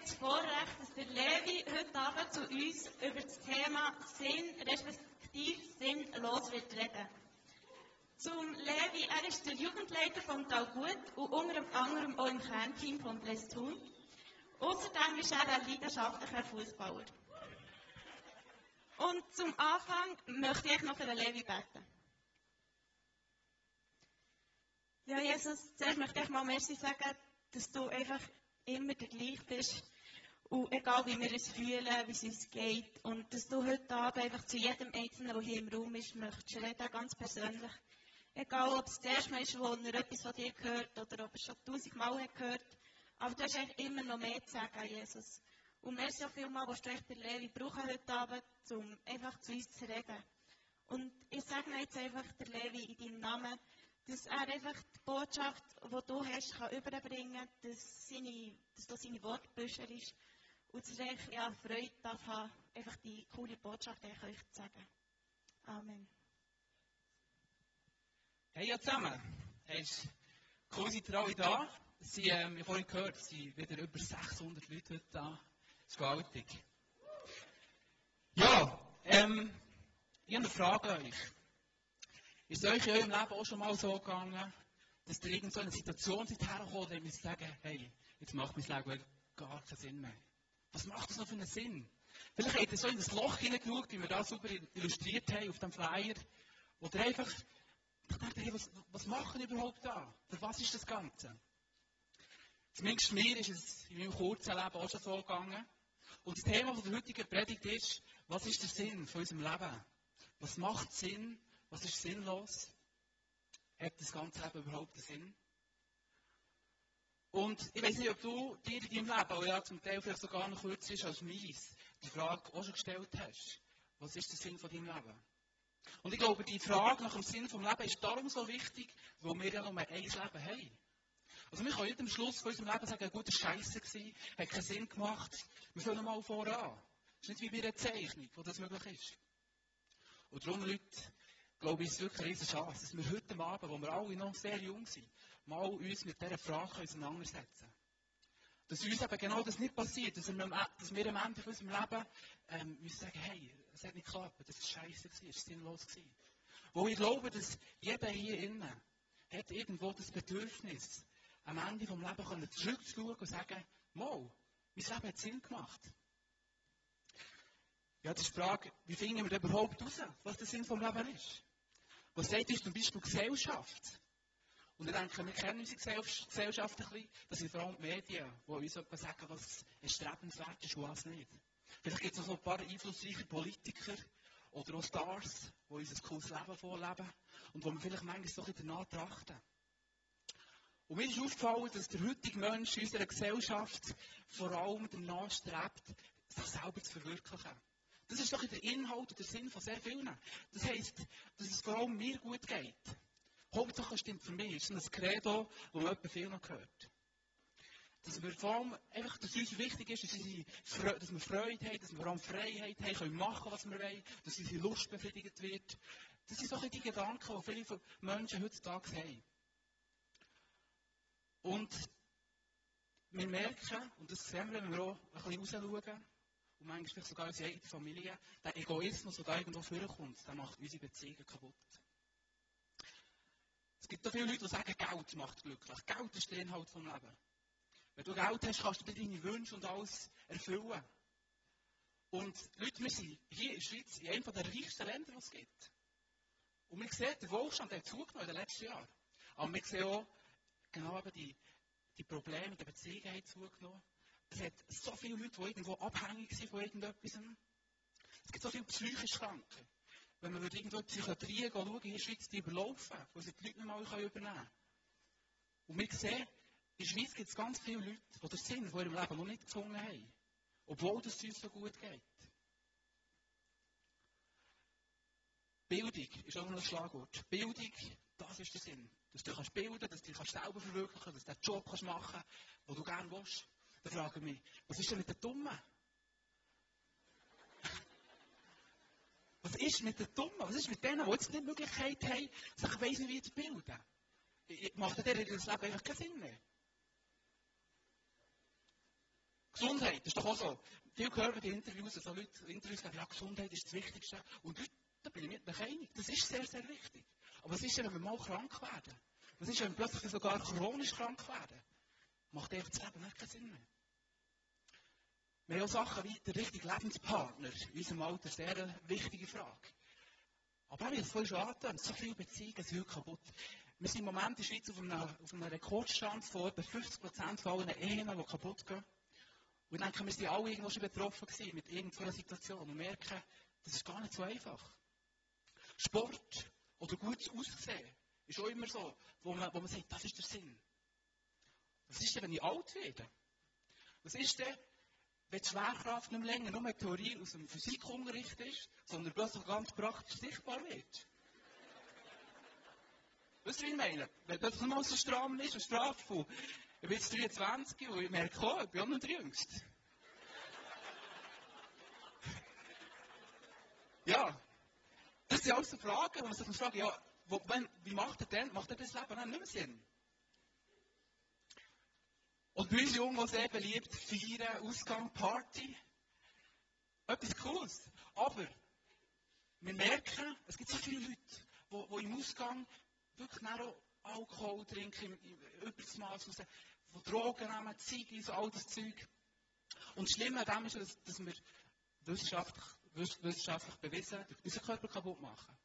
haben das Vorrecht, dass der Levi heute Abend zu uns über das Thema Sinn, respektive sinnlos wird reden. Zum Levi, er ist der Jugendleiter von Talgut und unter anderem auch im Kernteam von Blestun. Außerdem ist er ein leidenschaftlicher Fußballer. Und zum Anfang möchte ich noch für den Levi beten. Ja, Jesus, zuerst möchte ich mal Merci sagen, dass du einfach immer der gleich bist. Und egal wie wir es fühlen, wie es uns geht. Und dass du heute Abend einfach zu jedem Einzelnen, der hier im Raum ist, möchtest reden, ganz persönlich. Egal, ob es der erste Mal ist, wo er etwas von dir gehört oder ob er schon tausendmal hat gehört. Aber du hast eigentlich immer noch mehr zu sagen, Jesus. Und merci auch vielmal, was du der Levi brauchen heute Abend, um einfach zu uns zu reden. Und ich sage jetzt einfach der Levi in deinem Namen, dass er einfach die Botschaft, die du hast, kann überbringen kann, dass, seine, dass du seine Wortbücher ist und dass er ja, Freude darf haben, einfach die coole Botschaft euch zu sagen. Amen. Hey ja zusammen, hey, cool seid ihr alle da. Sie, ähm, ich habe vorhin gehört, es sind wieder über 600 Leute heute da. Das ist gewaltig. Ja, ähm, ich habe eine Frage an euch. Ist euch in eurem Leben auch schon mal so gegangen, dass ihr irgend so eine Situation seid hergekommen, wo ihr sagen, hey, jetzt macht mein Leben gar keinen Sinn mehr. Was macht das noch für einen Sinn? Vielleicht habt ihr so in das Loch hineingeschaut, wie wir das super illustriert haben auf dem Flyer. Oder einfach dachte, hey, was, was machen überhaupt da? Für was ist das Ganze? Zumindest mir ist es in meinem kurzen Leben auch schon so gegangen. Und das Thema der heutigen Predigt ist, was ist der Sinn von unserem Leben? Was macht Sinn? Was ist sinnlos? Hat das ganze Leben überhaupt einen Sinn? Und ich weiß nicht, ob du dir in deinem Leben, auch ja zum Teil vielleicht sogar noch kürzer ist als meins, die Frage auch schon gestellt hast. Was ist der Sinn von deinem Leben? Und ich glaube, die Frage nach dem Sinn vom Leben ist darum so wichtig, weil wir ja nur ein Leben haben. Also wir können nicht am Schluss von unserem Leben sagen, gut, das war scheisse, hat keinen Sinn gemacht. Wir fangen mal voran. Das ist nicht wie bei einer Zeichnung, wo das möglich ist. Und darum, Leute, glaube ich, ist wirklich eine Chance, dass wir heute Abend, wo wir alle noch sehr jung sind, mal uns mit dieser Frage auseinandersetzen. Dass uns eben genau das nicht passiert, dass wir, dass wir am Ende von unserem Leben ähm, müssen sagen, hey, es hat nicht geklappt, das war scheiße, es war sinnlos. Gewesen. Wo ich glaube, dass jeder hier innen hat irgendwo das Bedürfnis, am Ende vom Leben zurückzuschauen und sagen, mal, mein Leben hat Sinn gemacht. Ja, das ist die Frage, wie finden wir überhaupt heraus, was der Sinn vom Leben ist? Was sagt uns zum Beispiel Gesellschaft? Und ich denke, wir kennen unsere Gesellschaft ein bisschen. Das sind vor allem die Medien, die uns etwas sagen, was erstrebenswert ist und was nicht. Vielleicht gibt es noch so ein paar einflussreiche Politiker oder auch Stars, die uns ein cooles Leben vorleben und wo wir vielleicht manchmal so ein danach trachten. Und mir ist aufgefallen, dass der heutige Mensch in unserer Gesellschaft vor allem danach strebt, sich selber zu verwirklichen. Das ist doch der Inhalt und der Sinn von sehr vielen. Das heisst, dass es vor allem mir gut geht. Hauptsache stimmt für mich. Das ist ein Credo, das man viel noch hört. Dass wir vor allem einfach, dass uns wichtig ist, dass, unsere, dass wir Freude haben, dass wir vor allem Freiheit haben, können machen, was wir wollen, dass unsere Lust befriedigt wird. Das sind so die Gedanken, die viele Menschen heutzutage haben. Und wir merken, und das sehen wir, wenn wir auch ein bisschen rausschauen, und manchmal vielleicht sogar unsere eigene Familie, der Egoismus, der da irgendwo vorkommt, der macht unsere Beziehungen kaputt. Es gibt auch viele Leute, die sagen, Geld macht glücklich. Geld ist der Inhalt des Lebens. Wenn du Geld hast, kannst du dir deine Wünsche und alles erfüllen. Und Leute, wir sind hier in der Schweiz in einem der reichsten Länder, die es gibt. Und wir sehen, der Wohlstand hat zugenommen in den letzten Jahren. Aber wir sehen auch, genau eben die, die Probleme der Beziehungen haben zugenommen. Es hat so viele Leute, die irgendwo abhängig sind von irgendetwas. Es gibt so viele psychische Kranken. Wenn man irgendwo in die Psychiatrie schauen, in der Schweiz, die überlaufen, wo sie die Leute nicht mal übernehmen können. Und wir sehen, in der Schweiz gibt es ganz viele Leute, die den Sinn von ihrem Leben noch nicht gefunden haben. Obwohl es uns so gut geht. Bildung ist auch noch ein Schlagwort. Bildung, das ist der Sinn. Dass du dich bilden kannst, dass du dich selber verwirklichen kannst, dass du den Job machen kannst, den du gerne willst. Dann frage ich mich, was ist denn mit den Dummen? Was ist mit den Dummen? Was ist mit denen, die jetzt nicht die Möglichkeit haben, sich weiss nicht wie zu bilden? Macht der das Leben einfach keinen Sinn mehr? Gesundheit, das ist doch auch so. Viel hören in Interviews, also Leute Interviews sagen, ja, Gesundheit ist das Wichtigste. Und Leute, da bin ich mit euch einig. Das ist sehr, sehr wichtig. Aber was ist denn, wenn wir mal krank werden? Was ist, wenn wir plötzlich sogar chronisch krank werden? Macht einfach das Leben keinen Sinn mehr. Wir haben auch Sachen wie der richtige Lebenspartner in unserem Alter, sehr eine wichtige Frage. Aber auch, wie es vorhin schon angetönt, so viele Beziehungen sind heute kaputt. Wir sind im Moment in der Schweiz auf einem, auf einem Rekordstand von etwa 50% von allen Ehen, die kaputt gehen. Und ich denke, wir sind alle irgendwo schon betroffen gewesen mit irgendeiner Situation und merken, das ist gar nicht so einfach. Sport oder gutes Aussehen ist auch immer so, wo man, wo man sagt, das ist der Sinn. Was ist denn, wenn ich alt werde? Was ist denn, wenn die Schwerkraft nicht mehr länger nur eine Theorie aus dem Physikunterricht ist, sondern plötzlich ganz praktisch sichtbar wird? Weißt du, wie ich meine? Wenn plötzlich mal so stramm ist, eine Strafe von, ich bin jetzt 23 und ich merke, oh, ich bin auch noch der Jüngste. ja, das sind alles so Fragen, wo man sich fragen, ja, wo, wenn, wie macht er denn, macht er das Leben dann nicht mehr Sinn? Und bei uns Jungen, die sehr beliebt, feiern, Ausgang, Party. Etwas Cooles. Aber wir merken, es gibt so viele Leute, die, die im Ausgang wirklich auch Alkohol trinken, über das Maß raus, die Drogen nehmen, Ziege, so all das Zeug. Und das Schlimme an dem ist, dass, dass wir wissenschaftlich, wissenschaftlich bewiesen unseren Körper kaputt machen.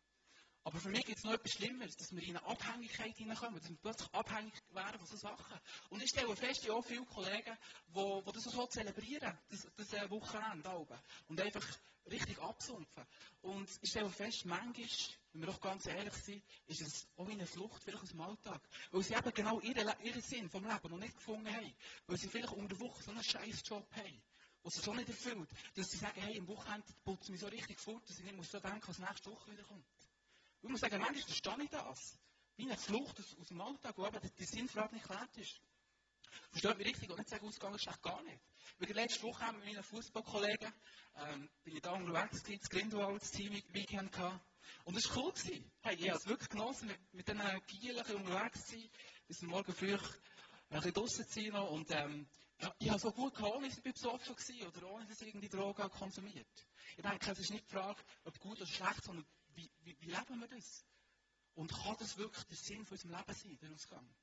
Aber für mich gibt es noch etwas Schlimmeres, dass wir in eine Abhängigkeit hineinkommen, dass wir plötzlich abhängig werden von so Sachen. Und ich stelle fest, ich habe viele Kollegen, die, die das so zelebrieren, das, das äh, Wochenende oben. Und einfach richtig absumpfen. Und ich stelle fest, manchmal, wenn wir doch ganz ehrlich sind, ist es auch eine Flucht vielleicht aus dem Alltag. Weil sie eben genau ihren, ihren Sinn vom Leben noch nicht gefunden haben. Weil sie vielleicht unter der Woche so einen scheiß Job haben. Und sie so nicht erfüllt, dass sie sagen, hey, im Wochenende putze ich mich so richtig fort, dass ich nicht muss so denken, was nächste Woche wieder kommt. Ich muss sagen, manchmal verstehe ich das. Wie eine Flucht aus, aus dem Alltag, wo aber die, die Sinnfrage nicht geklärt ist. Versteht mich richtig? Und nicht sagen, ausgegangen ist gar nicht. Weil letzte Woche haben wir mit meinen Fußballkollegen, ähm, bin ich da unterwegs gewesen, das Grindelwald, das Team Weekend gehabt. Und das war cool gewesen. Hey, ich habe es wirklich genossen, mit, mit diesen Gielen unterwegs zu sein, bis morgen früh ein bisschen draussen zu sein und, ähm, ja, ich habe so gut gehabt, ohne dass ich besoffen war oder ohne dass ich irgendwie Drogen konsumiert. Ich denke, es ist nicht die Frage, ob gut oder schlecht, sondern wie, wie, wie leben wir das? Und kann das wirklich der Sinn von unserem Leben sein, der Ausgang?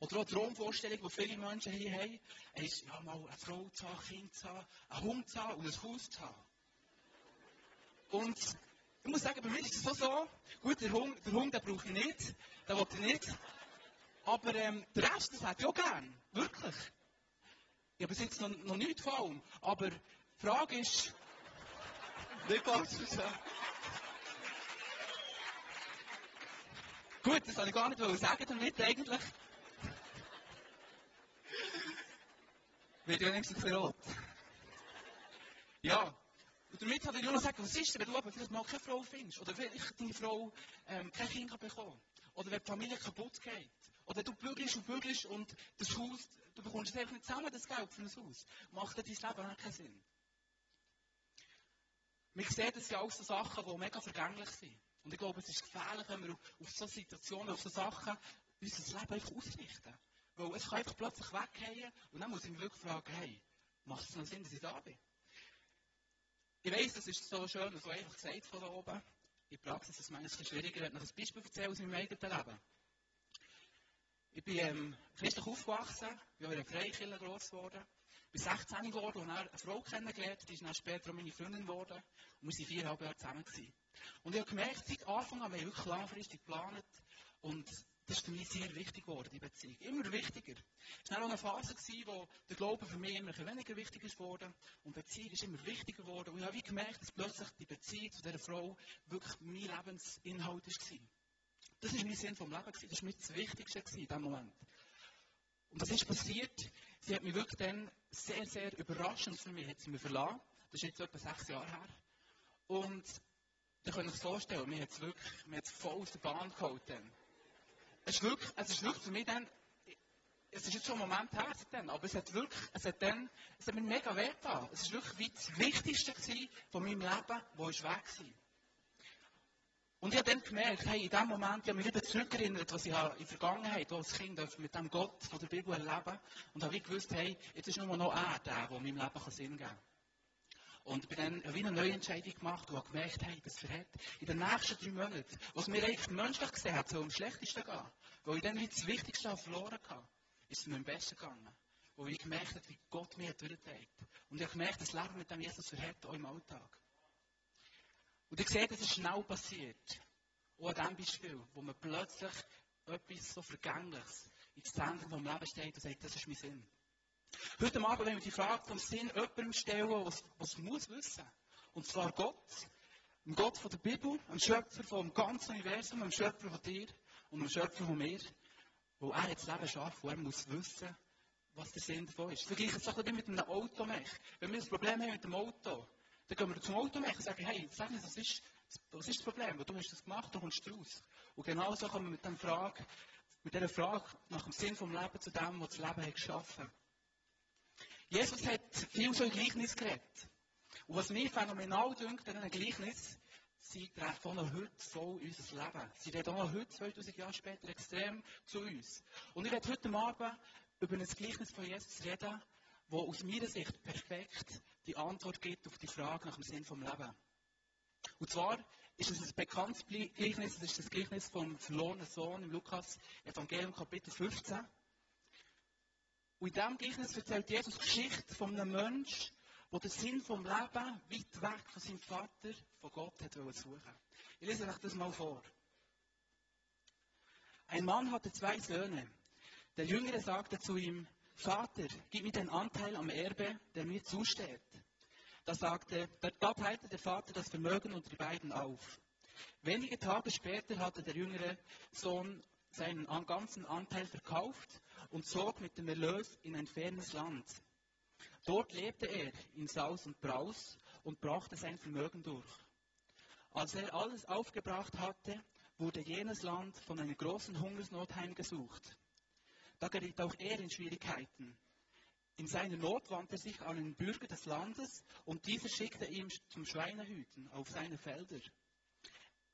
Oder auch die Traumvorstellung, die viele Menschen hier haben, ist, ja, mal eine Frau zu haben, ein Kind zu haben, einen Hund zu haben und ein Haus zu haben. Und ich muss sagen, bei mir ist es so so, gut, der Hund, der Hund den brauche ich nicht, den will ich nicht. Aber ähm, der Rest, das hätte ich auch gern. Wirklich. Ich habe bis jetzt noch, noch nichts allem. Aber die Frage ist, nicht falsch verstehen. Gut, das wollte ich gar nicht sagen damit eigentlich. Wird wenigstens ein rot. Ja. Und damit hat er nur noch gesagt, was ist denn, wenn du aber vielleicht mal keine Frau findest? Oder vielleicht deine Frau ähm, kein Kind kann bekommen Oder wenn die Familie kaputt geht? Oder du bügelst und bügelst und das Haus, du bekommst einfach nicht zusammen, das Geld für ein Haus. Macht dein Leben auch keinen Sinn. Wir sehen, das sind alles so Sachen, die mega vergänglich sind. Und ich glaube, es ist gefährlich, wenn wir auf solche Situationen, auf solche Sachen unser Leben einfach ausrichten. Weil es kann einfach plötzlich weggehen und dann muss ich mich wirklich fragen, hey, macht es noch Sinn, dass ich da bin? Ich weiss, das ist so schön so einfach gesagt von da oben. In der Praxis ist es manchmal schwieriger. Ich noch ein Beispiel erzählen aus meinem eigenen Leben. Ich bin ähm, christlich aufgewachsen, bin in einer Freikirche gross geworden, bin 16 geworden und eine Frau kennengelernt, die ist dann später auch meine Freundin geworden und wir waren viereinhalb Jahre zusammen. Gewesen. Und ich habe gemerkt, seit Anfang an, wir haben wirklich langfristig geplant und das ist für mich sehr wichtig geworden, die Beziehung. Immer wichtiger. Es war auch eine Phase, gewesen, wo der Glaube für mich immer weniger wichtig ist geworden und Beziehung ist immer wichtiger geworden. Und ich habe gemerkt, dass plötzlich die Beziehung zu dieser Frau wirklich mein Lebensinhalt war. Das war mein Sinn vom Leben. Das war mir das Wichtigste in diesem Moment. Und was ist passiert? Sie hat mich wirklich dann sehr, sehr überraschend für mich hat sie mich verlassen. Das ist jetzt etwa sechs Jahre her. Und könnt ihr euch vorstellen, mir hat es wirklich, mir hat voll aus der Bahn geholt dann. Es ist wirklich, es ist wirklich für mich dann, es ist jetzt schon ein Moment her dann, aber es hat wirklich, es hat dann, es hat mir mega weh getan. Es ist wirklich wie das Wichtigste von meinem Leben, wo ich weg war. Und ich habe dann gemerkt, hey, in dem Moment, ich habe mich wieder zurückerinnert, was ich in der Vergangenheit als Kind mit dem Gott von der Bibel erleben und habe gewusst, hey, jetzt ist nur noch er der, der meinem Leben Sinn geben kann. Und ich habe dann wie eine neue Entscheidung gemacht habe gemerkt, hey, das verhält in den nächsten drei Monaten, was mir eigentlich menschlich gesehen hat, so am schlechtesten gehen, wo ich dann wie das Wichtigste verloren habe, ist es mir am besten gegangen. Wo ich gemerkt habe, wie Gott mir durchträgt. Und ich habe gemerkt, das Leben mit dem Jesus verhält auch im Alltag. Und ich sehe, das ist schnell passiert. Auch an diesem Beispiel, wo man plötzlich etwas so Vergängliches ins Zentrum vom Leben steht und sagt, das ist mein Sinn. Heute Abend wollen wir die Frage vom Sinn jemandem stellen, was, was muss wissen. Und zwar Gott. Ein Gott von der Bibel, ein Schöpfer vom ganzen Universum, ein Schöpfer von dir und ein Schöpfer von mir, wo er jetzt Leben schafft, wo er muss wissen, was der Sinn davon ist. Vergleich es doch mit einem Automech. Wenn wir ein Problem haben mit dem Auto, dann gehen wir zum Automech und sagen, hey, sag mir, was ist, was ist das Problem? Du hast das gemacht, du kommst raus. Und genau so kommen wir mit, dem Frage, mit dieser Frage nach dem Sinn vom Leben zu dem, was das Leben hat geschaffen hat. Jesus hat viel so in Gleichnis geredet. Und was mir phänomenal dünkt an einem Gleichnis, sie treffen auch noch heute voll unser Leben. Sie reden auch noch heute, 2000 Jahre später, extrem zu uns. Und ich werde heute Abend über ein Gleichnis von Jesus reden, wo aus meiner Sicht perfekt die Antwort gibt auf die Frage nach dem Sinn vom Leben. Und zwar ist es ein bekanntes Gleichnis, das ist das Gleichnis vom verlorenen Sohn im Lukas Evangelium Kapitel 15. Und in diesem Gleichnis erzählt Jesus die Geschichte von einem Menschen, der den Sinn vom Leben weit weg von seinem Vater, von Gott, hat suchen Ich lese euch das mal vor. Ein Mann hatte zwei Söhne. Der Jüngere sagte zu ihm, Vater, gib mir den Anteil am Erbe, der mir zusteht. Da sagte, da teilte der Vater das Vermögen unter die beiden auf. Wenige Tage später hatte der jüngere Sohn seinen ganzen Anteil verkauft und zog mit dem Erlös in ein fernes Land. Dort lebte er in Saus und Braus und brachte sein Vermögen durch. Als er alles aufgebracht hatte, wurde jenes Land von einer großen Hungersnot heimgesucht. Da geriet auch er in Schwierigkeiten. In seiner Not wandte er sich an einen Bürger des Landes und dieser schickte ihn zum Schweinehüten auf seine Felder.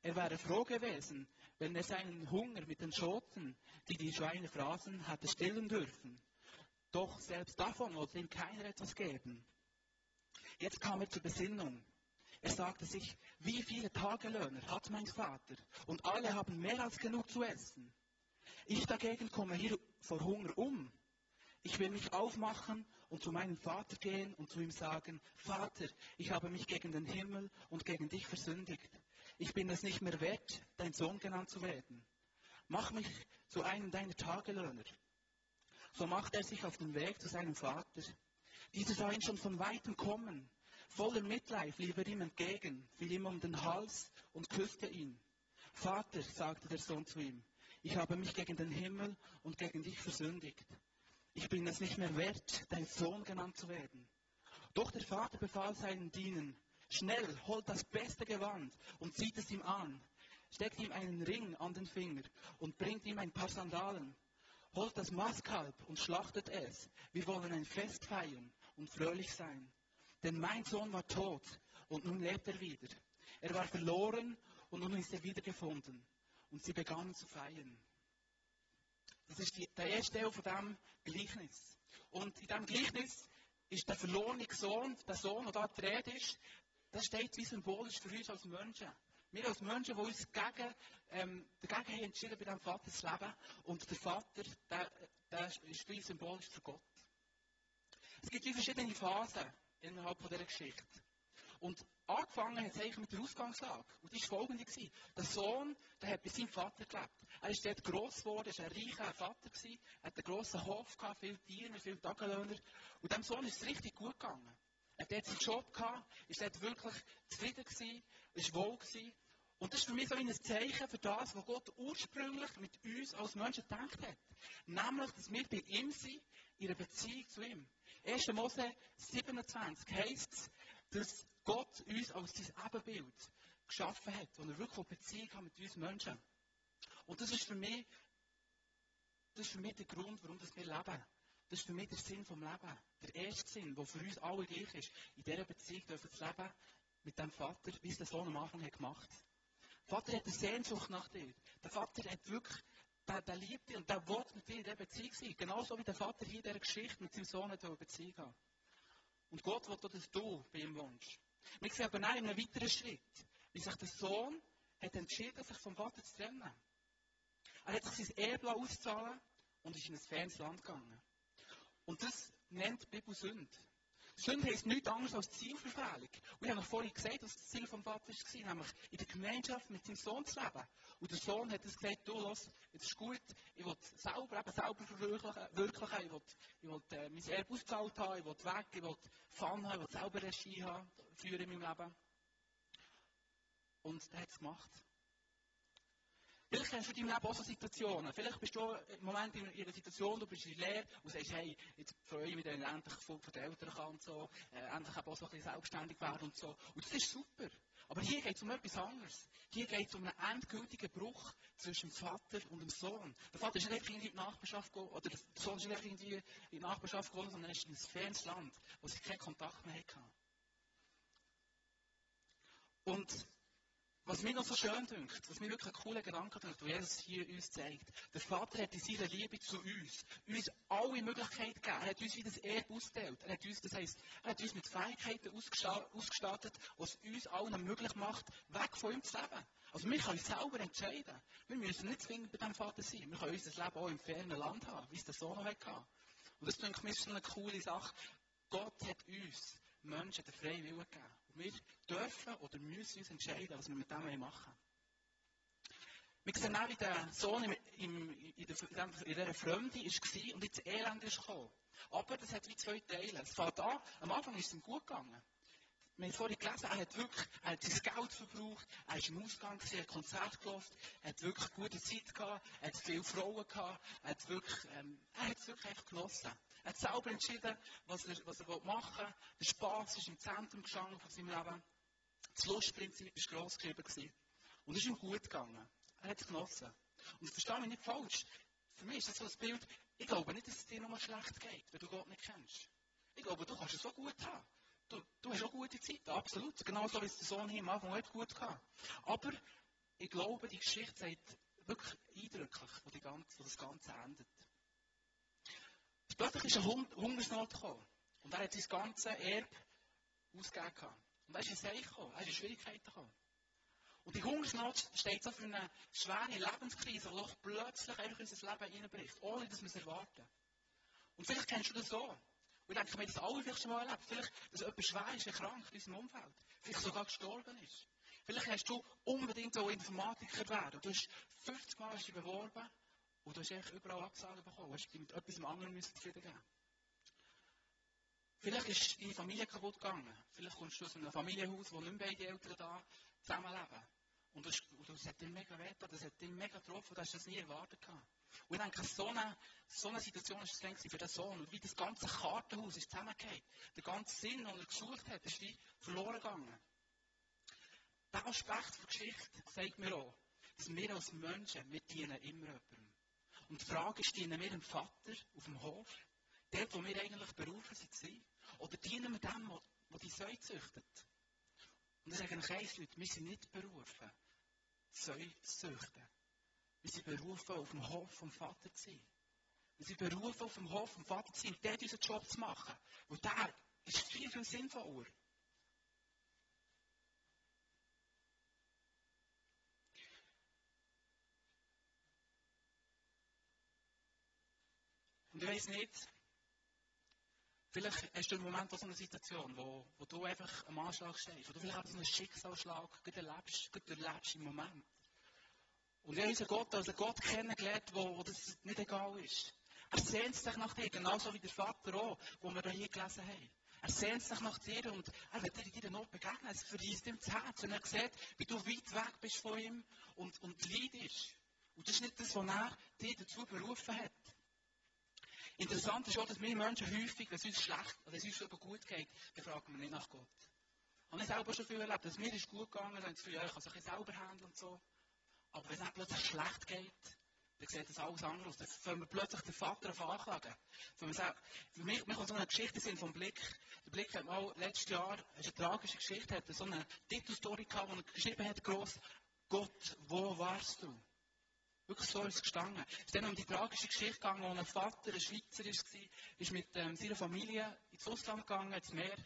Er wäre froh gewesen, wenn er seinen Hunger mit den Schoten, die die Schweine fraßen, hätte stillen dürfen. Doch selbst davon wollte ihm keiner etwas geben. Jetzt kam er zur Besinnung. Er sagte sich, wie viele Tagelöhner hat mein Vater und alle haben mehr als genug zu essen. Ich dagegen komme hier vor Hunger um. Ich will mich aufmachen und zu meinem Vater gehen und zu ihm sagen, Vater, ich habe mich gegen den Himmel und gegen dich versündigt. Ich bin es nicht mehr wert, dein Sohn genannt zu werden. Mach mich zu einem deiner Tagelöhner. So machte er sich auf den Weg zu seinem Vater. Dieser sah ihn schon von weitem kommen. Voller Mitleid lief er ihm entgegen, fiel ihm um den Hals und küsste ihn. Vater, sagte der Sohn zu ihm, ich habe mich gegen den Himmel und gegen dich versündigt. Ich bin es nicht mehr wert, dein Sohn genannt zu werden. Doch der Vater befahl seinen Dienern, schnell, holt das beste Gewand und zieht es ihm an, steckt ihm einen Ring an den Finger und bringt ihm ein paar Sandalen. Holt das Mastkalb und schlachtet es. Wir wollen ein Fest feiern und fröhlich sein. Denn mein Sohn war tot und nun lebt er wieder. Er war verloren und nun ist er wiedergefunden. Und sie begannen zu feiern. Das ist die, der erste Teil von diesem Gleichnis. Und in diesem Gleichnis ist der verlorene Sohn, der Sohn, der da gedreht ist, das steht wie symbolisch für uns als Menschen. Wir als Menschen, die uns gegen, ähm, dagegen haben entschieden bei diesem Vater zu leben. Und der Vater, der, der ist wie symbolisch für Gott. Es gibt wie verschiedene Phasen innerhalb von dieser Geschichte. Und angefangen hat es eigentlich mit der Ausgangslage. Und die war folgende. Gewesen. Der Sohn, der hat bei seinem Vater gelebt. Er ist dort gross geworden, er war ein reicher Vater, gewesen, er hatte einen grossen Hof, gehabt, viele Tiere, viele Tagelöhner. Und dem Sohn ist es richtig gut gegangen. Er hat dort seinen Job gehabt, ist dort wirklich zufrieden gewesen, ist wohl. Und das ist für mich so ein Zeichen für das, was Gott ursprünglich mit uns als Menschen gedacht hat. Nämlich, dass wir bei ihm sind, in einer Beziehung zu ihm. 1. Mose 27 heisst es, dass Gott uns als sein Ebenbild geschaffen hat und er wirklich eine Beziehung hat mit uns Menschen. Und das ist für mich, das ist für mich der Grund, warum wir leben. Das ist für mich der Sinn vom Leben. Der erste Sinn, der für uns alle gleich ist. In dieser Beziehung dürfen wir leben mit dem Vater, wie es der Sohn am Anfang hat gemacht Der Vater hat eine Sehnsucht nach dir. Der Vater hat wirklich, der, der liebt dich und der will mit dir in dieser Beziehung sein. Genauso wie der Vater hier in dieser Geschichte mit seinem Sohn eine Beziehung haben. Und Gott will auch, dass du bei ihm wohnst. Wir sehen aber auch in einem weiteren Schritt, wie sich der Sohn hat entschieden, sich vom Vater zu trennen. Er hat sich sein Erbe auszahlen und ist in ein fernes Land gegangen. Und das nennt die Bibel Sünde. Sünde heisst nichts anderes als Zielverfehlung. Und ich habe vorhin gesagt, was das Ziel vom Vater war, nämlich in der Gemeinschaft mit seinem Sohn zu leben. Und der Sohn hat das gesagt, du, los, jetzt ist gut, ich will selber, eben selber verwirklichen, ich will, ich will äh, mein Erbe ausgezahlt haben, ich will weg, ich will Fun haben, ich will selber Regie haben, führen in meinem Leben. Und er hat es gemacht. Vielleicht kennst du in deinem Leben auch so Situationen. Vielleicht bist du im Moment in einer Situation, du bist in der Lehre und sagst, hey, jetzt freue ich mich, ich endlich von den Eltern kann und so, äh, endlich auch so ein bisschen selbstständig werden und so. Und das ist super. Aber hier geht es um etwas anderes. Hier geht es um einen endgültigen Bruch zwischen dem Vater und dem Sohn. Der Vater ist nicht in die Nachbarschaft gegangen, oder der Sohn ist nicht in die Nachbarschaft gegangen, sondern er ist in ein fernes Land, wo sie keinen Kontakt mehr hatten. Und was mir noch so schön dünkt, was mir wirklich ein cooler Gedanke dünkt, wo Jesus hier uns zeigt, der Vater hat in seiner Liebe zu uns, uns alle Möglichkeiten gegeben. Er hat uns wie das Erbe ausgeteilt. Er hat uns, das heisst, er hat uns mit Fähigkeiten ausgestattet, was uns allen möglich macht, weg von ihm zu leben. Also wir können selber entscheiden. Wir müssen nicht zwingend bei dem Vater sein. Wir können unser Leben auch im fernen Land haben, wie es der Sohn hatte. Und das denke ich ist eine coole Sache. Gott hat uns Menschen den freien Willen gegeben. Wir dürfen oder müssen uns entscheiden, was wir mit dem machen Wir sehen auch, wie der Sohn in, in, in, der, in dieser Fremde war und ins Elend ist gekommen. Aber das hat wie zwei Teile. Es fängt an, am Anfang ist es ihm gut gegangen. Wir haben vorhin gelesen, er hat wirklich er hat sein Geld verbraucht, er ist im Ausgang, er hat Konzert gelaufen, er hat wirklich gute Zeit gehabt, er hat viele Frauen gehabt, er hat wirklich, ähm, er hat es wirklich einfach genossen. Er hat selber entschieden, was er, was er machen will. Der Spaß ist im Zentrum gestanden von seinem Leben. Das Lustprinzip war gross geschrieben. Und es ist ihm gut gegangen. Er hat es genossen. Und verstehe mich nicht falsch. Für mich ist das so ein Bild, ich glaube nicht, dass es dir nochmal schlecht geht, wenn du Gott nicht kennst. Ich glaube, du kannst es so gut haben. Du, du hast auch gute Zeit, absolut. Genauso wie es der Sohn hier am Anfang auch gut gehabt. Aber ich glaube, die Geschichte sagt wirklich eindrücklich, wo, die ganze, wo das Ganze endet. Plötzlich ist eine Hungersnot gekommen. Und er hat sein ganzes Erbe ausgegeben. Und er ist in Seich gekommen. Er ist in Schwierigkeiten gekommen. Und die Hungersnot steht so für eine schwere Lebenskrise, die plötzlich einfach in unser Leben reinbricht, ohne dass wir es erwarten. Und vielleicht kennst du das so. Und ich denke, wir haben das alle vielleicht schon mal erlebt. Vielleicht, dass jemand schwer ist, krank in unserem Umfeld. Vielleicht sogar gestorben ist. Vielleicht hast du unbedingt auch Informatiker werden. Du hast 50 Mal beworben und du hast eigentlich überall Absagen bekommen. Du hast dich mit etwas anderem zufrieden geben. Vielleicht ist deine Familie kaputt gegangen. Vielleicht kommst du aus einem Familienhaus, wo nicht beide Eltern da zusammenleben. Und das, und das hat dich mega wehgetan, das hat dich mega getroffen, du hast das nie erwartet gehabt. Und ich denke, so eine, so eine Situation ist es für den Sohn. Und wie das ganze Kartenhaus ist zusammengefallen. Der ganze Sinn, den er gesucht hat, ist wie verloren gegangen. Der Aspekt der Geschichte zeigt mir auch, dass wir als Menschen, wir dienen immer jemandem. Und die Frage ist, dienen wir dem Vater auf dem Hof, dort, wo wir eigentlich berufen sind, oder dienen wir dem, der die Säue züchtet? Und ich sage euch eins, Leute, wir sind nicht berufen, Säue zu züchten. Wir sind berufen, auf dem Hof vom Vater zu sein. Wir sind berufen, auf dem Hof vom Vater zu sein, dort unseren Job zu machen. Und der ist viel, viel sinnvoller. Ich weiß nicht, vielleicht hast du im Moment auch so eine Situation, wo, wo du einfach am Anschlag stehst, wo du vielleicht auch so einen Schicksalsschlag erlebst, erlebst im Moment. Und ich habe unseren Gott als einen Gott kennengelernt, wo, wo das nicht egal ist. Er sehnt sich nach dir, genauso wie der Vater auch, wo wir hier gelesen haben. Er sehnt sich nach dir und er wird dir in deiner Not begegnen. Es verreist ihm das Herz und er sieht, wie du weit weg bist von ihm und, und leidest. Und das ist nicht das, was er dich dazu berufen hat. Interessant ist auch, dass wir Menschen häufig, wenn es uns schlecht, wenn es uns aber gut geht, dann fragen wir nicht nach Gott. Und ich selber schon viel erlebt, dass mir ist gut gegangen, dann für euch, also ich selber handeln und so. Aber wenn es plötzlich schlecht geht, dann sieht das alles anders aus. Dann können wir plötzlich den Vater auf anklagen. Für mich, mir kommt so eine Geschichte sind vom Blick. Der Blick hat mal letztes Jahr, es eine tragische Geschichte, hat so eine Titelstory gehabt, wo er geschrieben hat, gross, Gott, wo warst du? Wirklich so ist es gestanden. Es ist dann um die tragische Geschichte gegangen, wo ein Vater, ein Schweizer war, ist mit ähm, seiner Familie ins Ausland gegangen, ins Meer,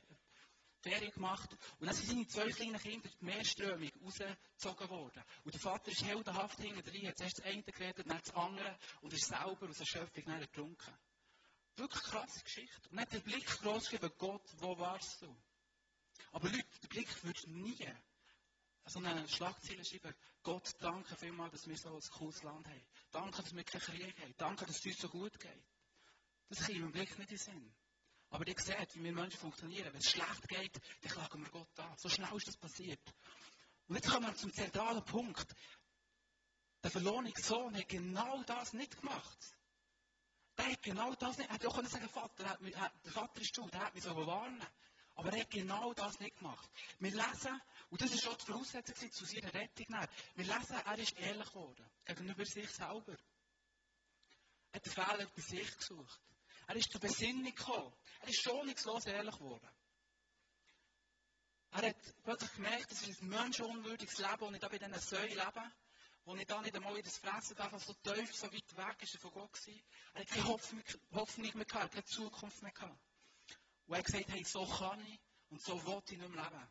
Ferien gemacht. Und dann sind seine zwei kleinen Kinder die Meerströmung rausgezogen worden. Und der Vater ist heldenhaft hinten drin, hat zuerst das eine geredet, dann das andere und ist selber aus Erschöpfung dann getrunken. Wirklich krasse Geschichte. Und dann hat der Blick groß gegeben, Gott, wo warst du? Aber Leute, der Blick würdest nie so eine Schlagzeile schreiben, Gott, danke vielmals, dass wir so ein cooles Land haben. Danke, dass wir keinen Krieg haben. Danke, dass es uns so gut geht. Das kommt im Blick nicht in den Sinn. Aber ihr seht, wie wir Menschen funktionieren. Wenn es schlecht geht, dann klagen wir Gott an. So schnell ist das passiert. Und jetzt kommen wir zum zentralen Punkt. Der verlorene Sohn hat genau das nicht gemacht. Der hat genau das nicht. Er hätte auch können sagen, Vater, der Vater ist schuld, der hat mich so warnen. Aber er hat genau das nicht gemacht. Wir lesen, und das ist schon die Voraussetzung zu seiner Rettung, wir lesen, er ist ehrlich geworden. Gegenüber sich selber. Er hat den Fehler bei sich gesucht. Er ist zur Besinnung gekommen. Er ist schonungslos ehrlich geworden. Er hat plötzlich gemerkt, das ist ein menschenunwürdiges Leben, und ich da bei diesen Säulen lebe, wo ich da nicht einmal in das Fressen darf, so tief, so weit weg ist er von Gott gewesen. Er hat keine Hoffnung mehr gehabt, keine Zukunft mehr gehabt. Und er hat gesagt, hey, so kann ich und so will ich nicht mehr leben.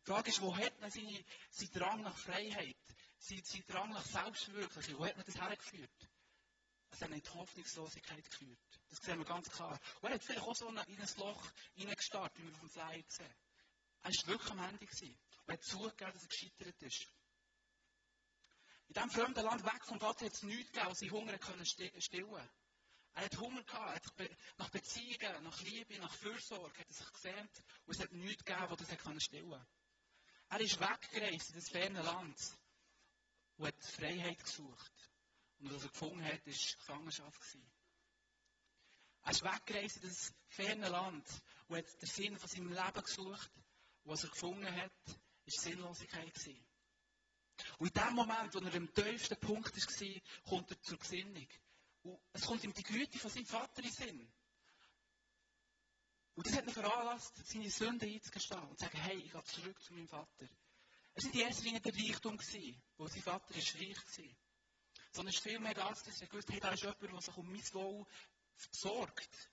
Die Frage ist, wo hat man seine, seinen Drang nach Freiheit, seinen, seinen Drang nach Selbstverwirklichung, wo hat man das hergeführt? Es hat die Hoffnungslosigkeit geführt. Das sehen wir ganz klar. Und er hat vielleicht auch so in ein Loch hineingestartet, wie wir dem Flyer sehen. Er war wirklich am Ende. Und er hat zugegeben, dass er gescheitert ist. In diesem fremden Land weg vom Gott hat es nichts gegeben, was sie Hunger können stillen Er hat Hunger gehabt, er nach Beziehungen, nach Liebe, nach Fürsorge hat er sich gesehnt und es hat nichts gegeben, das können stillen Er ist weggereist in das ferne Land und hat Freiheit gesucht. Und was er gefunden hat, war Gefangenschaft. Er ist weggereist in das ferne Land und hat den Sinn von seinem Leben gesucht. Und was er gefunden hat, war Sinnlosigkeit. Und in dem Moment, wo er am tiefsten Punkt war, kommt er zur Gesinnung. Und es kommt ihm die Güte von seinem Vater in Sinn. Und das hat ihn veranlasst, seine Sünde einzugestehen und zu sagen, hey, ich gehe zurück zu meinem Vater. Es war in erster Linie der Reichtum, wo sein Vater ist reich war. Sondern es ist vielmehr das, dass er gewusst hat, da ist jemand, der sich um mein Wohl sorgt.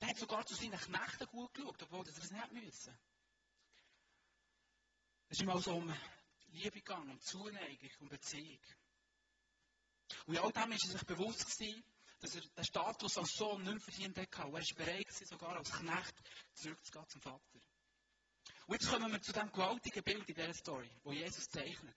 Der hat sogar zu seinen Knechten gut geschaut, obwohl er es nicht müssen. Es ist ihm also um Liebe gegangen, um Zuneigung, um Beziehung. Und in all dem war er sich bewusst gewesen, dass er den Status als Sohn nicht mehr verdient hat. Und er war bereit, sogar als Knecht zurückzugehen zum Vater. Und jetzt kommen wir zu dem gewaltigen Bild in dieser Story, wo Jesus zeichnet.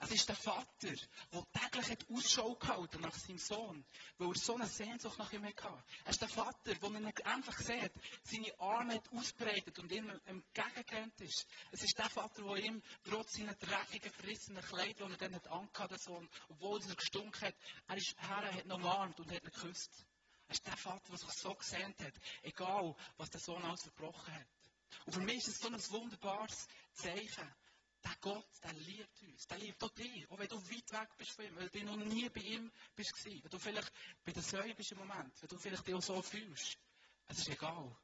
Es ist der Vater, der täglich hat Ausschau gehalten nach seinem Sohn, weil er so eine Sehnsucht nach ihm hatte. Es ist der Vater, der ihn einfach sieht, seine Arme hat ausbreitet und ihm entgegengerannt ist. Es ist der Vater, der ihm trotz seiner dreckigen, verrissenen Kleider, die er dann hat angehabt, der Sohn, obwohl er gestunken hat, er ist her, hat noch umarmt und hat ihn geküsst. Es ist der Vater, der sich so gesehnt hat, egal was der Sohn alles verbrochen hat. Und für mich ist es so ein wunderbares Zeichen. Der Gott, der liebt uns. Der liebt auch dich. Auch wenn du weit weg bist von ihm, weil du noch nie bei ihm bist. Wenn du vielleicht bei der Säule bist im Moment, wenn du vielleicht dich auch so fühlst. Es ist egal.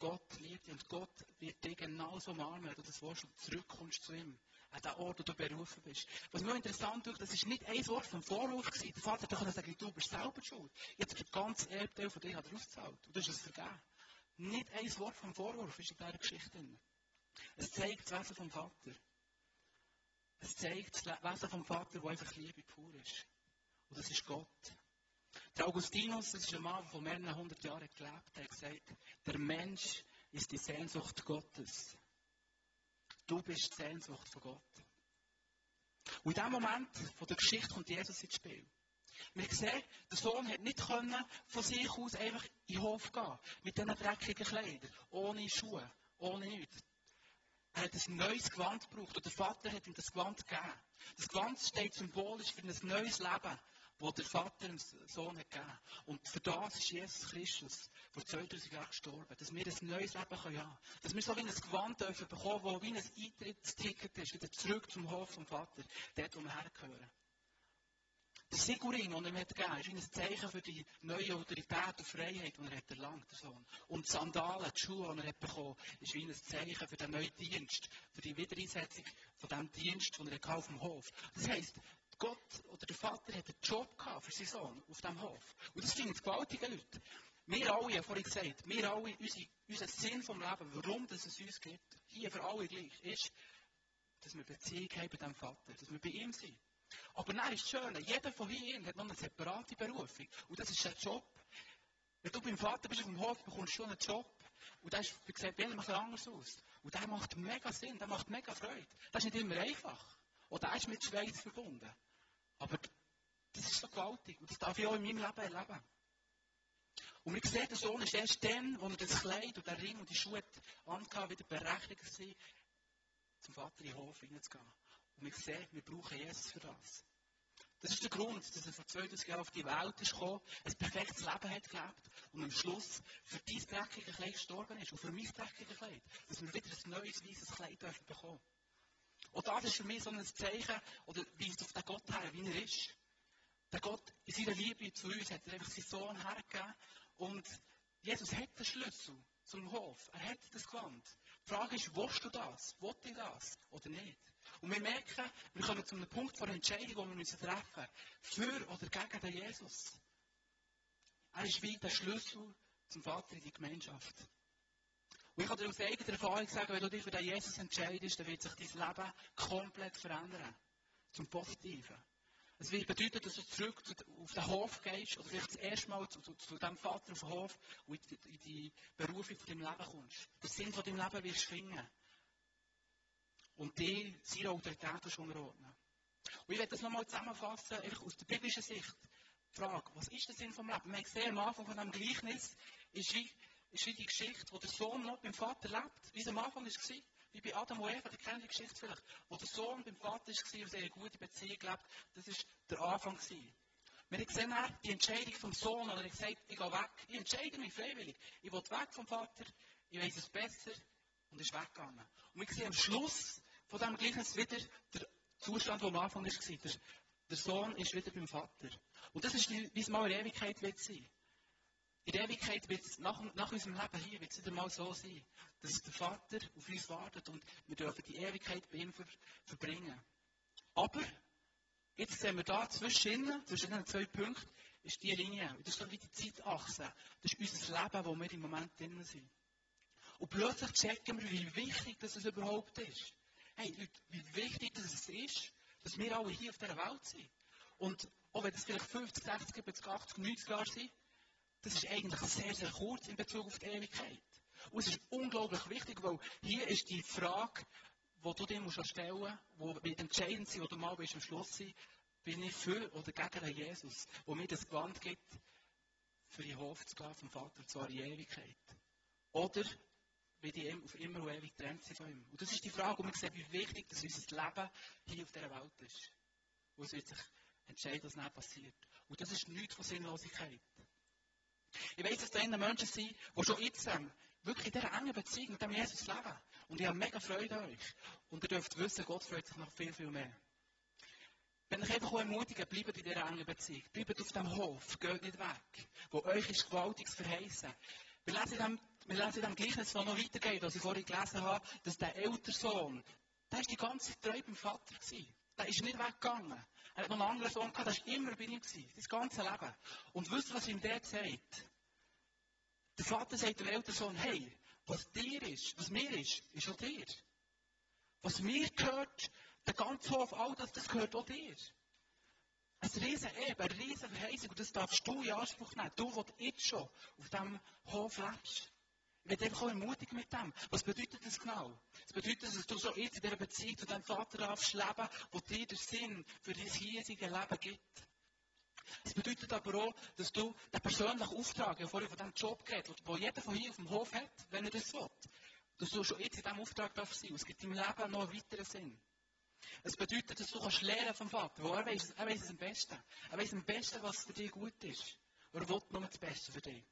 Gott liebt dich und Gott wird dich genauso umarmen, wenn du das willst und zurückkommst zu ihm. An den Ort, wo du berufen bist. Was mir interessant ist, das ist nicht ein Wort vom Vorwurf. Der Vater hat sagen, du bist selber schuld. Jetzt wird der ganze Erbteil von dir ausgezahlt. Und du hast es vergeben. Nicht ein Wort vom Vorwurf ist in dieser Geschichte drin. Es zeigt das Wesen vom Vater. Es zeigt das Wesen vom Vater, wo einfach Liebe pur ist. Und das ist Gott. Der Augustinus, das ist ein Mann, der vor mehreren hundert Jahren gelebt hat, hat gesagt, der Mensch ist die Sehnsucht Gottes. Du bist die Sehnsucht von Gott. Und in dem Moment von der Geschichte kommt Jesus ins Spiel. Wir sehen, der Sohn hat nicht können von sich aus einfach in den Hof gehen, mit diesen dreckigen Kleidern, ohne Schuhe, ohne nichts. Er hat ein neues Gewand gebraucht und der Vater hat ihm das Gewand gegeben. Das Gewand steht symbolisch für ein neues Leben, das der Vater dem Sohn hat gegeben. Und für das ist Jesus Christus vor 2000 Jahren gestorben, dass wir ein neues Leben haben können. Dass wir so wie ein Gewand dürfen bekommen, das wie ein Eintrittsticket ist, wieder zurück zum Hof vom Vater, dort, wo wir hergehören. Der Siegelring, den er mir gegeben hat, ist ein Zeichen für die neue Autorität und Freiheit, die er hat erlangt Sohn. Und die Sandalen, die Schuhe, die er hat bekommen ist wie ein Zeichen für den neuen Dienst, für die Wiedereinsetzung von dem Dienst, den er auf dem Hof Das heisst, Gott oder der Vater hat einen Job gehabt für seinen Sohn auf dem Hof. Und das finden gewaltige Leute. Wir alle, vorhin gesagt, wir alle, unser, unser Sinn vom Leben, warum es uns gibt, hier für alle gleich, ist, dass wir Beziehung haben bei diesem Vater, dass wir bei ihm sind. Aber nein, ist schön, jeder von hier hat noch eine separate Berufung. Und das ist ein Job. Wenn du beim Vater bist auf dem Hof, bekommst du schon einen Job. Und der ist, wie gesagt, ein bisschen anders aus. Und der macht mega Sinn, der macht mega Freude. Das ist nicht immer einfach. Und der ist mit Schweiz verbunden. Aber das ist so gewaltig. Und das darf ich auch in meinem Leben erleben. Und wir sehen, der Sohn ist erst dann, wo er das Kleid und den Ring und die Schuhe angehabt wieder berechtigt war, zum Vater in den Hof hineinzugehen. Und wir sehen, wir brauchen Jesus für das. Das ist der Grund, dass er vor 2000 Jahren auf die Welt ist gekommen, ein perfektes Leben hat gelebt und am Schluss für dein dreckige Kleid gestorben ist und für mein dreckige Kleid. Dass wir wieder ein neues, weißes Kleid dürfen bekommen. Und das ist für mich so ein Zeichen, oder weist auf den Gott her, wie er ist. Der Gott in seiner Liebe zu uns hat er einfach seinen Sohn hergegeben und Jesus hat den Schlüssel zum Hof. Er hat das Gewand. Die Frage ist, willst du das? Wollt ihr das? Oder nicht? Und wir merken, wir kommen zu einem Punkt der Entscheidung, wo wir müssen treffen Für oder gegen den Jesus. Er ist wie der Schlüssel zum Vater in die Gemeinschaft. Und ich kann dir aus eigener Erfahrung sagen, wenn du dich für den Jesus entscheidest, dann wird sich dein Leben komplett verändern. Zum Positiven. Es wird bedeuten, dass du zurück auf den Hof gehst, oder vielleicht das erste Mal zu, zu, zu dem Vater auf den Hof und in die, in die Berufung von deinem Leben kommst. Den Sinn von deinem Leben wirst du finden. Und die seiner Autorität unterordnen. Und ich werde das nochmal zusammenfassen, aus der biblischen Sicht. Die Frage, was ist der Sinn vom Leben? Haben gesehen, am Anfang von diesem Gleichnis ist wie, ist wie die Geschichte, wo der Sohn noch beim Vater lebt, wie es am Anfang war. Wie bei Adam und Eva, die kennen die Geschichte vielleicht. Wo der Sohn beim Vater war und eine gute Beziehung gelebt das war der Anfang. Gewesen. Wir haben gesehen, die Entscheidung vom Sohn, oder er hat gesagt, ich gehe weg. Ich entscheide mich freiwillig. Ich will weg vom Vater, ich weiß es besser und ist weggegangen. Und wir sehen am Schluss von diesem Gleichnis wieder der Zustand, der am Anfang war. Der, der Sohn ist wieder beim Vater. Und das ist, wie es mal in Ewigkeit wird sein. In der Ewigkeit wird es nach, nach, unserem Leben hier wird es wieder mal so sein, dass der Vater auf uns wartet und wir dürfen die Ewigkeit bei ihm ver, verbringen. Aber, jetzt sehen wir da zwischen, zwischen den zwei Punkten, ist die Linie. Das ist so wie die Zeitachse. Das ist unser Leben, wo wir im Moment drin sind. Und plötzlich checken wir, wie wichtig das überhaupt ist. Hey, Leute, wie wichtig das ist, dass wir alle hier auf dieser Welt sind. Und auch wenn das vielleicht 50, 60, 70, 80, 90 Jahre sind, das ist eigentlich sehr, sehr kurz in Bezug auf die Ewigkeit. Und es ist unglaublich wichtig, weil hier ist die Frage, die du dir musst stellen musst, die entscheidend sein, wo du mal bist am Schluss sein, bin ich für oder gegen Jesus, wo mir das Gewand gibt, für die Hof zu gehen vom Vater, zwar in Ewigkeit. Oder wie die auf immer und ewig getrennt sind von ihm. Und das ist die Frage, wo wir sehen, wie wichtig dass unser Leben hier auf dieser Welt ist. Und es wird sich entscheiden, was nicht passiert. Und das ist nichts von Sinnlosigkeit. Ich weiß, dass da Menschen sind, die schon jetzt wirklich in dieser engen Beziehung mit dem Jesus leben. Und ich habe mega Freude an euch. Und ihr dürft wissen, Gott freut sich noch viel, viel mehr. Wenn ich einfach ermutigen, bleibt in dieser engen Beziehung. Bleibt auf dem Hof, geht nicht weg. Wo euch ist gewaltiges Verheißen. Wir lesen in dem, wir lesen in dem Gleichnis, das noch weitergeht, was ich vorhin gelesen habe, dass der ältere Sohn, der ist die ganze Zeit treu beim Vater gewesen. Der ist nicht weggegangen. Er hat noch einen anderen Sohn gehabt, der war immer bei ihm, gewesen, das ganze Leben. Und wisst ihr, was ihm der sagt? Der Vater sagt dem älteren Sohn, hey, was dir ist, was mir ist, ist auch dir. Was mir gehört, der ganze Hof, all das, das gehört auch dir. Ein riesen Ebe, eine riesen Verheißung, und das darfst du in Anspruch nehmen. Du, der jetzt schon auf diesem Hof lebst. Ich werde einfach auch ermutigen mit dem. Was bedeutet das genau? Das bedeutet, dass du schon jetzt in dieser Beziehung zu deinem Vater darfst leben, wo dir der Sinn für dein hiesige Leben gibt. Es bedeutet aber auch, dass du den persönlichen Auftrag, ja vorhin von diesem Job geht, den jeder von hier auf dem Hof hat, wenn er das will, dass du schon jetzt in diesem Auftrag darfst sein. Es gibt im Leben noch einen weiteren Sinn. Es bedeutet, dass du kannst lernen vom Vater, weil er weiß, er weiß es am besten. Er weiß am besten, was für dich gut ist. Und er will nur das Beste für dich.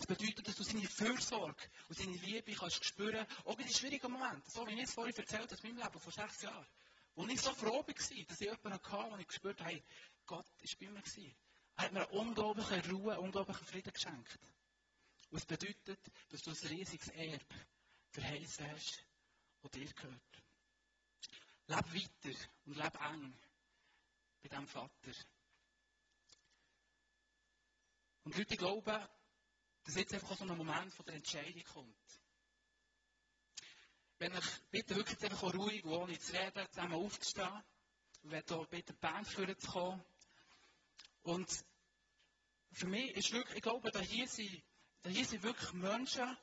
Das bedeutet, dass du seine Fürsorge und seine Liebe kannst spüren, auch in schwierigen Momenten. So wie ich es vorhin erzählt habe, aus meinem Leben vor sechs Jahren. Wo ich so froh war, dass ich jemanden hatte, wo ich gespürt habe, Gott ist bei mir gewesen. Er hat mir eine unglaubliche Ruhe, einen unglaublichen Frieden geschenkt. Und es bedeutet, dass du ein riesiges Erbe verheißen hast, das dir gehört. Leb weiter und leb eng bei diesem Vater. Und Leute glauben, dass jetzt einfach so ein Moment von der Entscheidung kommt. Wenn ich bitte wirklich einfach ruhig, ohne zu reden, zusammen aufzustehen. Ich werde hier bitte die Band führen zu kommen. Und für mich ist wirklich, ich glaube, da hier sind, da hier sind wirklich Menschen,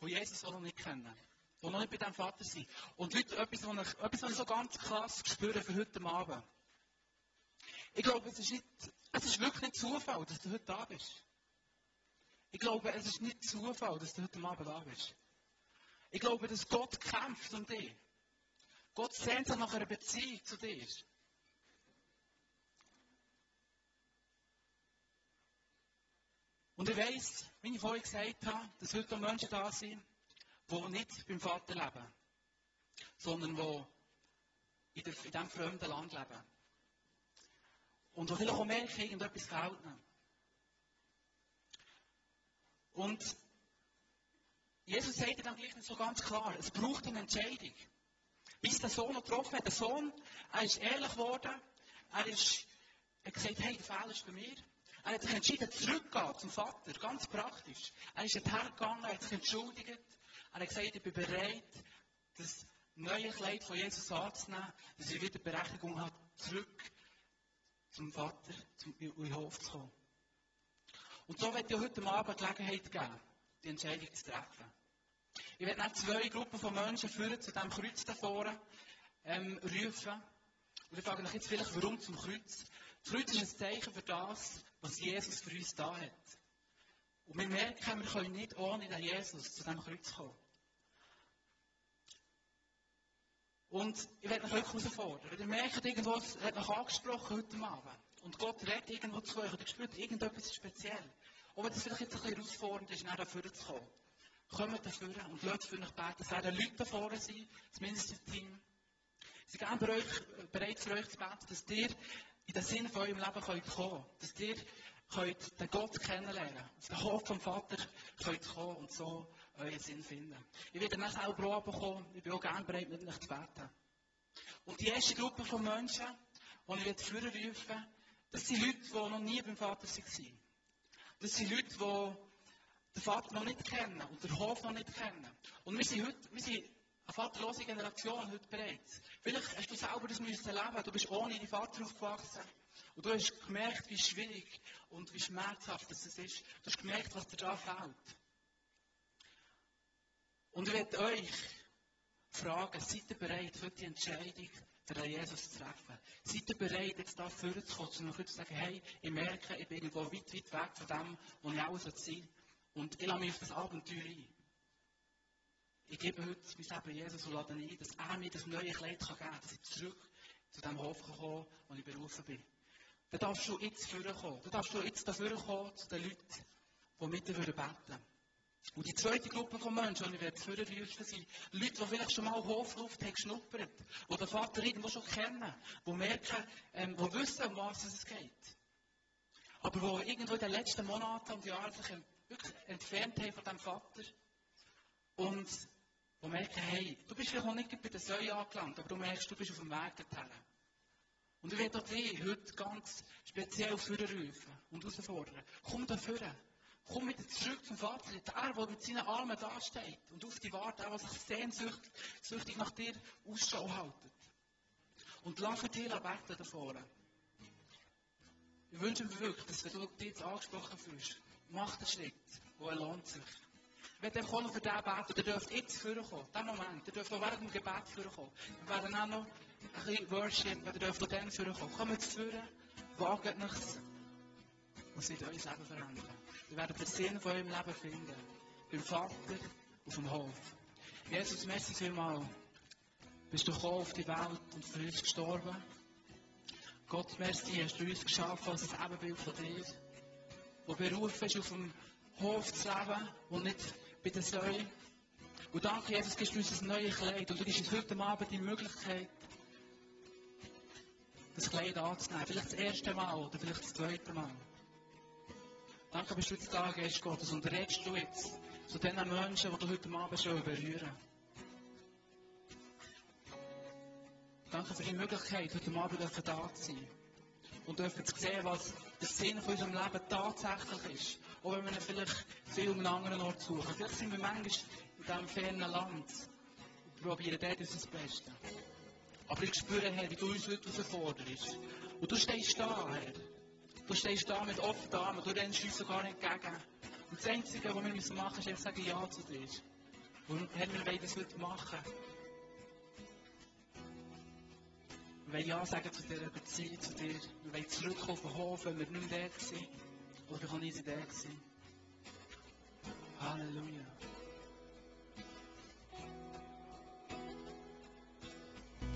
die Jesus auch noch nicht kennen. Die noch nicht bei diesem Vater sind. Und Leute, etwas, was ich, etwas, was ich so ganz krass spüre für heute Abend. Ich glaube, es ist, nicht, es ist wirklich nicht Zufall, dass du heute da bist. Ich glaube, es ist nicht Zufall, dass du heute Abend da bist. Ich glaube, dass Gott kämpft um dich. Gott sehnt sich nach einer Beziehung zu dir. Und ich weiss, wie ich vorhin gesagt habe, dass heute Menschen da sind, die nicht beim Vater leben, sondern die in, diesem fremden Land leben. Und die vielleicht auch merken, irgendetwas fehlt ihnen. Und Jesus sagt dann gleich nicht so ganz klar, es braucht eine Entscheidung. Bis der Sohn getroffen hat. Der Sohn, er ist ehrlich geworden. Er, ist, er hat gesagt, hey, der Fehler ist bei mir. Er hat sich entschieden, zurückzugehen zum Vater. Ganz praktisch. Er ist hergegangen, er hat sich entschuldigt. Er hat gesagt, ich bin bereit, das neue Kleid von Jesus anzunehmen, dass er wieder Berechtigung hat, zurück zum Vater, zum Hof zu kommen. Und so wird ich heute Abend Gelegenheit geben, die Entscheidung zu treffen. Ich werde dann zwei Gruppen von Menschen führen zu diesem Kreuz da vorne ähm, rufen. Und ich frage mich jetzt vielleicht, warum zum Kreuz? Das Kreuz ist ein Zeichen für das, was Jesus für uns da hat. Und wir merken, wir können nicht ohne den Jesus zu diesem Kreuz kommen. Und ich werde mich wirklich herausfordern. Ihr merkt, irgendwo hat mich angesprochen heute Abend. Und Gott redet irgendwo zu euch. Und ihr spürt, irgendetwas ist speziell. Auch wenn es vielleicht jetzt ein bisschen herausfordernd ist, nach dafür zu kommen. Kommt dafür und lasst für euch beten. Es werden Leute da vorne sein, das Team. Sie gehen bei euch, bereit für euch zu beten, dass ihr in den Sinn von eurem Leben kommen könnt. Dass ihr könnt den Gott kennenlernen Auf den Hof vom Vater könnt kommen und so euren Sinn finden. Ich werde dann auch kommen. Ich bin auch gerne bereit, mit euch zu beten. Und die erste Gruppe von Menschen, die ich führen rufen das sind Leute, die noch nie beim Vater waren. Das sind Leute, die den Vater noch nicht kennen und den Hof noch nicht kennen. Und wir sind heute, wir sind eine vaterlose Generation heute bereits. Vielleicht hast du selber das müssen leben. Du bist ohne deinen Vater aufgewachsen. Und du hast gemerkt, wie schwierig und wie schmerzhaft das ist. Du hast gemerkt, was dir da fehlt. Und ich werde euch fragen, seid ihr bereit für die Entscheidung, den Jesus zu treffen? Seid ihr bereit, jetzt da vorzukommen, um zu sagen, hey, ich merke, ich bin irgendwo weit, weit weg von dem, wo ich auch sein soll. Und ich lasse mich auf das Abenteuer ein. Ich gebe heute mein Leben Jesus und lade ein, dass er mir das neue Kleid geben kann, dass ich zurück zu dem Hof komme, wo ich berufen bin. Dann darfst du jetzt vorkommen. Dann darfst du jetzt dafür kommen zu den Leuten, die mit dir beten würden. Und die zweite Gruppe von Menschen, die ich werde vorrufen, sind Leute, die vielleicht schon mal Hofluft haben geschnuppert, die den Vater irgendwo schon kennen, die merken, ähm, die wissen, um was es geht. Aber die irgendwo in den letzten Monaten und Jahren sich wirklich entfernt haben von diesem Vater und die merken, hey, du bist vielleicht noch nicht bei der Säule angelangt, aber du merkst, du bist auf dem Weg dorthin. Und ich werde dich heute ganz speziell vorrufen und herausfordern. Komm da vorne. Komm wieder zurück zum Vater, der, der mit seinen Armen dasteht und auf die wartet, der, der sich sehnsüchtig nach dir Ausschau haltet. Und lass für dich beten da vorne. Ich wünsche mir wirklich, dass wenn du dich jetzt angesprochen fühlst, mach den Schritt, wo er lohnt sich. Ich werde auch noch für den beten, der dürft jetzt vorkommen, diesen Moment, der dürft auch während dem Gebet vorkommen. Wir werden auch noch ein bisschen Worship, der dürft auch dann vorkommen. Kommt zu vorne, wagt nichts und es wird euer Leben verändern. Wir werden den Sinn von eurem Leben finden. Beim Vater auf dem Hof. Jesus, merci vielmal. Bist du gekommen auf die Welt und für uns gestorben. Gott, merci, hast du uns geschaffen als ein Ebenbild von dir. Wo berufen ist, auf dem Hof zu leben und nicht bei der Säule. Und danke, Jesus, gibst du uns ein neues Kleid und du gibst uns heute Abend die Möglichkeit, das Kleid anzunehmen. Vielleicht das erste Mal oder vielleicht das zweite Mal. Danke, bist du jetzt da, Geist Gottes, und redest du jetzt zu den Menschen, die du heute Abend schon berühren. Danke für die Möglichkeit, heute Abend da zu sein. Und dürfen zu sehen, was der Sinn von unserem Leben tatsächlich ist. Auch wenn wir ihn vielleicht viel um einen anderen Ort suchen. Vielleicht sind wir manchmal in diesem fernen Land und probieren dort unser Bestes. Aber ich spüre, Herr, wie du uns heute herausforderst. Und du stehst da, Herr. Du stehst da mit offenen Armen, du rennst uns sogar nicht entgegen. Und das Einzige, was wir machen müssen, ist einfach sagen Ja zu dir. Und Herr, wir wollen das heute machen. Wir wollen Ja sagen zu dieser Beziehung zu dir. Wir wollen zurückkommen auf den Hof, wenn wir nicht mehr da waren. Oder können nie da sein. Halleluja.